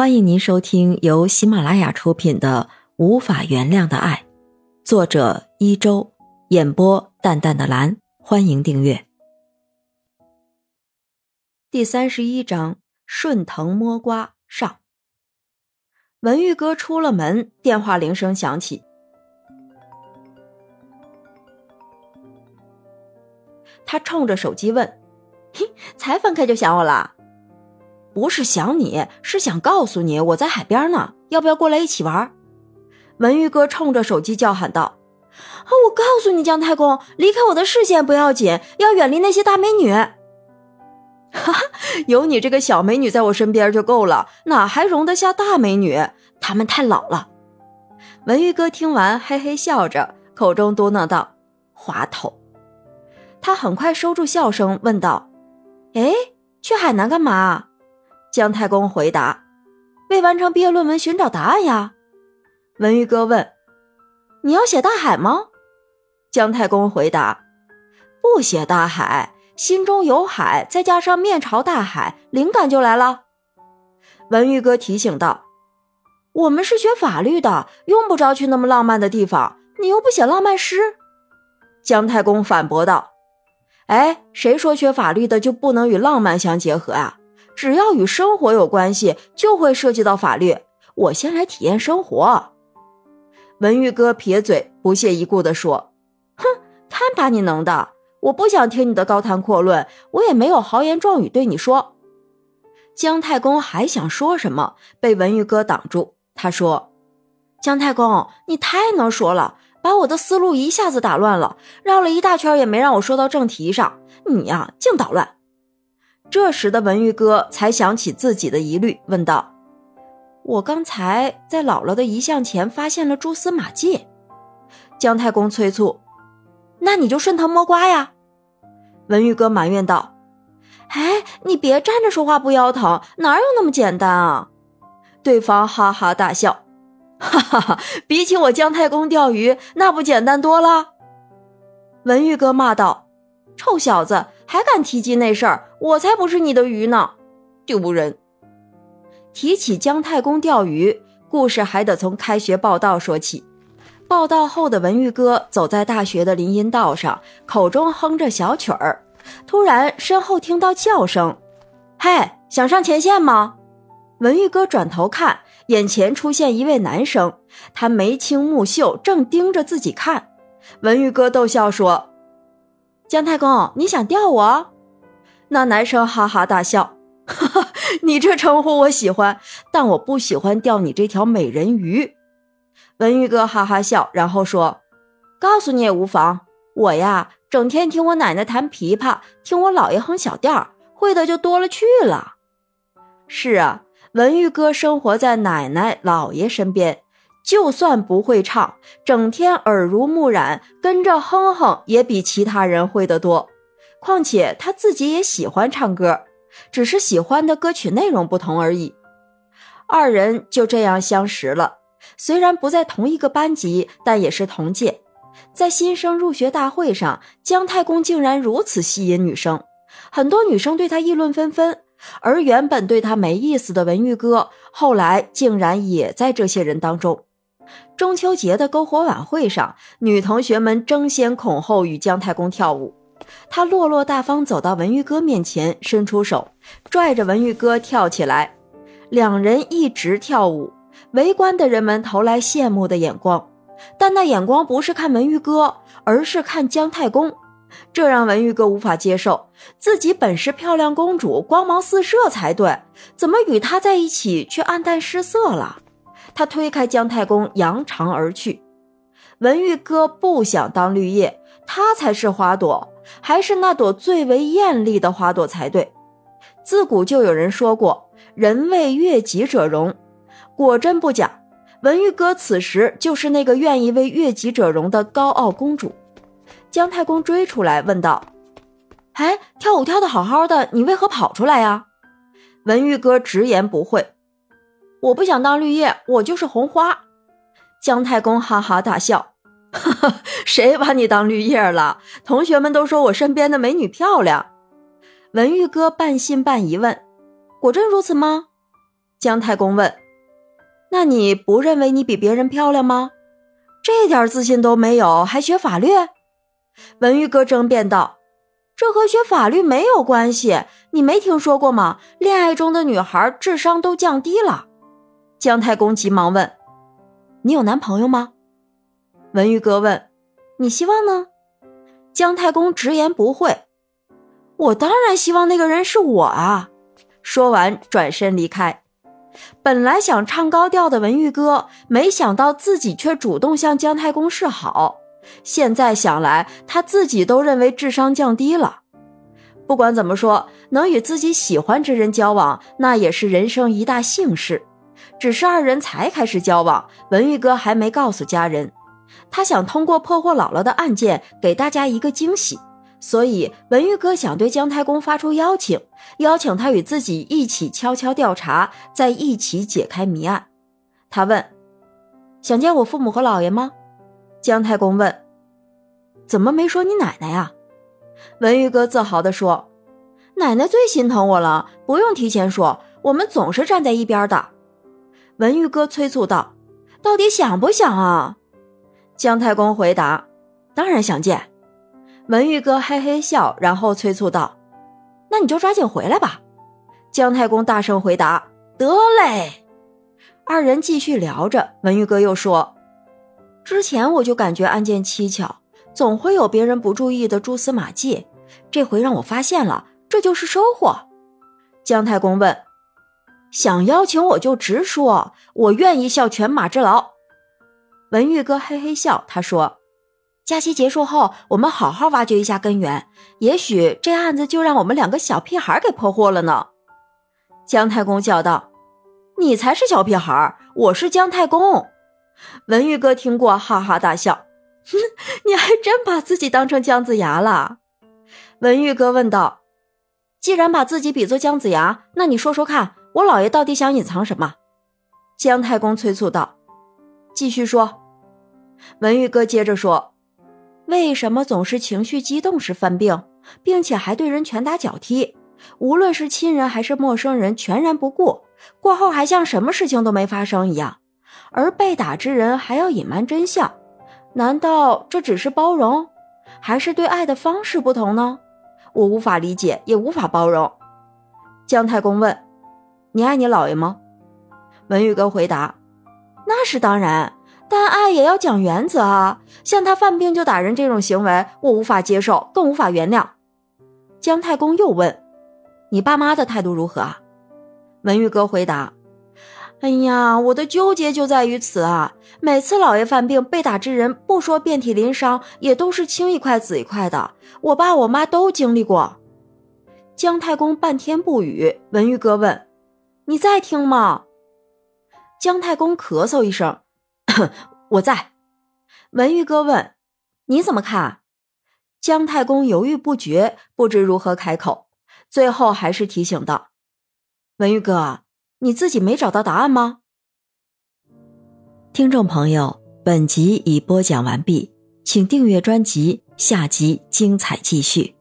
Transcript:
欢迎您收听由喜马拉雅出品的《无法原谅的爱》，作者一周，演播淡淡的蓝。欢迎订阅。第三十一章：顺藤摸瓜上。文玉哥出了门，电话铃声响起，他冲着手机问：“嘿，才分开就想我了？”不是想你，是想告诉你我在海边呢，要不要过来一起玩？文玉哥冲着手机叫喊道：“啊，我告诉你，姜太公，离开我的视线不要紧，要远离那些大美女。哈哈，有你这个小美女在我身边就够了，哪还容得下大美女？她们太老了。”文玉哥听完，嘿嘿笑着，口中嘟囔道：“滑头。”他很快收住笑声，问道：“哎，去海南干嘛？”姜太公回答：“为完成毕业论文寻找答案呀。”文玉哥问：“你要写大海吗？”姜太公回答：“不写大海，心中有海，再加上面朝大海，灵感就来了。”文玉哥提醒道：“我们是学法律的，用不着去那么浪漫的地方。你又不写浪漫诗。”姜太公反驳道：“哎，谁说学法律的就不能与浪漫相结合啊？”只要与生活有关系，就会涉及到法律。我先来体验生活。文玉哥撇嘴，不屑一顾地说：“哼，看把你能的！我不想听你的高谈阔论，我也没有豪言壮语对你说。”姜太公还想说什么，被文玉哥挡住。他说：“姜太公，你太能说了，把我的思路一下子打乱了，绕了一大圈也没让我说到正题上。你呀，净捣乱。”这时的文玉哥才想起自己的疑虑，问道：“我刚才在姥姥的遗像前发现了蛛丝马迹。”姜太公催促：“那你就顺藤摸瓜呀！”文玉哥埋怨道：“哎，你别站着说话不腰疼，哪有那么简单啊？”对方哈哈大笑：“哈哈哈，比起我姜太公钓鱼，那不简单多了？”文玉哥骂道：“臭小子！”还敢提及那事儿，我才不是你的鱼呢，丢人！提起姜太公钓鱼，故事还得从开学报道说起。报道后的文玉哥走在大学的林荫道上，口中哼着小曲儿，突然身后听到叫声：“嘿，想上前线吗？”文玉哥转头看，眼前出现一位男生，他眉清目秀，正盯着自己看。文玉哥逗笑说。姜太公，你想钓我？那男生哈哈大笑，哈哈，你这称呼我喜欢，但我不喜欢钓你这条美人鱼。文玉哥哈哈笑，然后说：“告诉你也无妨，我呀，整天听我奶奶弹琵琶，听我姥爷哼小调，会的就多了去了。”是啊，文玉哥生活在奶奶姥爷身边。就算不会唱，整天耳濡目染，跟着哼哼也比其他人会得多。况且他自己也喜欢唱歌，只是喜欢的歌曲内容不同而已。二人就这样相识了，虽然不在同一个班级，但也是同届。在新生入学大会上，姜太公竟然如此吸引女生，很多女生对他议论纷纷。而原本对他没意思的文玉哥，后来竟然也在这些人当中。中秋节的篝火晚会上，女同学们争先恐后与姜太公跳舞。他落落大方走到文玉哥面前，伸出手拽着文玉哥跳起来。两人一直跳舞，围观的人们投来羡慕的眼光，但那眼光不是看文玉哥，而是看姜太公。这让文玉哥无法接受，自己本是漂亮公主，光芒四射才对，怎么与他在一起却黯淡失色了？他推开姜太公，扬长而去。文玉哥不想当绿叶，他才是花朵，还是那朵最为艳丽的花朵才对。自古就有人说过“人为悦己者容”，果真不假。文玉哥此时就是那个愿意为悦己者容的高傲公主。姜太公追出来问道：“哎，跳舞跳得好好的，你为何跑出来呀？”文玉哥直言不讳。我不想当绿叶，我就是红花。姜太公哈哈大笑，哈哈，谁把你当绿叶了？同学们都说我身边的美女漂亮。文玉哥半信半疑问：“果真如此吗？”姜太公问：“那你不认为你比别人漂亮吗？这点自信都没有，还学法律？”文玉哥争辩道：“这和学法律没有关系，你没听说过吗？恋爱中的女孩智商都降低了。”姜太公急忙问：“你有男朋友吗？”文玉哥问：“你希望呢？”姜太公直言不讳：“我当然希望那个人是我啊！”说完转身离开。本来想唱高调的文玉哥，没想到自己却主动向姜太公示好。现在想来，他自己都认为智商降低了。不管怎么说，能与自己喜欢之人交往，那也是人生一大幸事。只是二人才开始交往，文玉哥还没告诉家人。他想通过破获姥姥的案件，给大家一个惊喜。所以文玉哥想对姜太公发出邀请，邀请他与自己一起悄悄调查，再一起解开谜案。他问：“想见我父母和姥爷吗？”姜太公问：“怎么没说你奶奶呀？”文玉哥自豪地说：“奶奶最心疼我了，不用提前说，我们总是站在一边的。”文玉哥催促道：“到底想不想啊？”姜太公回答：“当然想见。”文玉哥嘿嘿笑，然后催促道：“那你就抓紧回来吧。”姜太公大声回答：“得嘞。”二人继续聊着，文玉哥又说。之前我就感觉案件蹊跷，总会有别人不注意的蛛丝马迹。这回让我发现了，这就是收获。姜太公问：“想邀请我就直说，我愿意效犬马之劳。”文玉哥嘿嘿笑，他说：“假期结束后，我们好好挖掘一下根源，也许这案子就让我们两个小屁孩给破获了呢。”姜太公叫道：“你才是小屁孩，我是姜太公。”文玉哥听过，哈哈大笑：“哼，你还真把自己当成姜子牙了。”文玉哥问道：“既然把自己比作姜子牙，那你说说看，我老爷到底想隐藏什么？”姜太公催促道：“继续说。”文玉哥接着说：“为什么总是情绪激动时犯病，并且还对人拳打脚踢？无论是亲人还是陌生人，全然不顾，过后还像什么事情都没发生一样。”而被打之人还要隐瞒真相，难道这只是包容，还是对爱的方式不同呢？我无法理解，也无法包容。姜太公问：“你爱你姥爷吗？”文玉哥回答：“那是当然，但爱也要讲原则啊。像他犯病就打人这种行为，我无法接受，更无法原谅。”姜太公又问：“你爸妈的态度如何？”啊？文玉哥回答。哎呀，我的纠结就在于此啊！每次老爷犯病被打之人，不说遍体鳞伤，也都是青一块紫一块的。我爸我妈都经历过。姜太公半天不语，文玉哥问：“你在听吗？”姜太公咳嗽一声：“我在。”文玉哥问：“你怎么看？”姜太公犹豫不决，不知如何开口，最后还是提醒道：“文玉哥。”你自己没找到答案吗？听众朋友，本集已播讲完毕，请订阅专辑，下集精彩继续。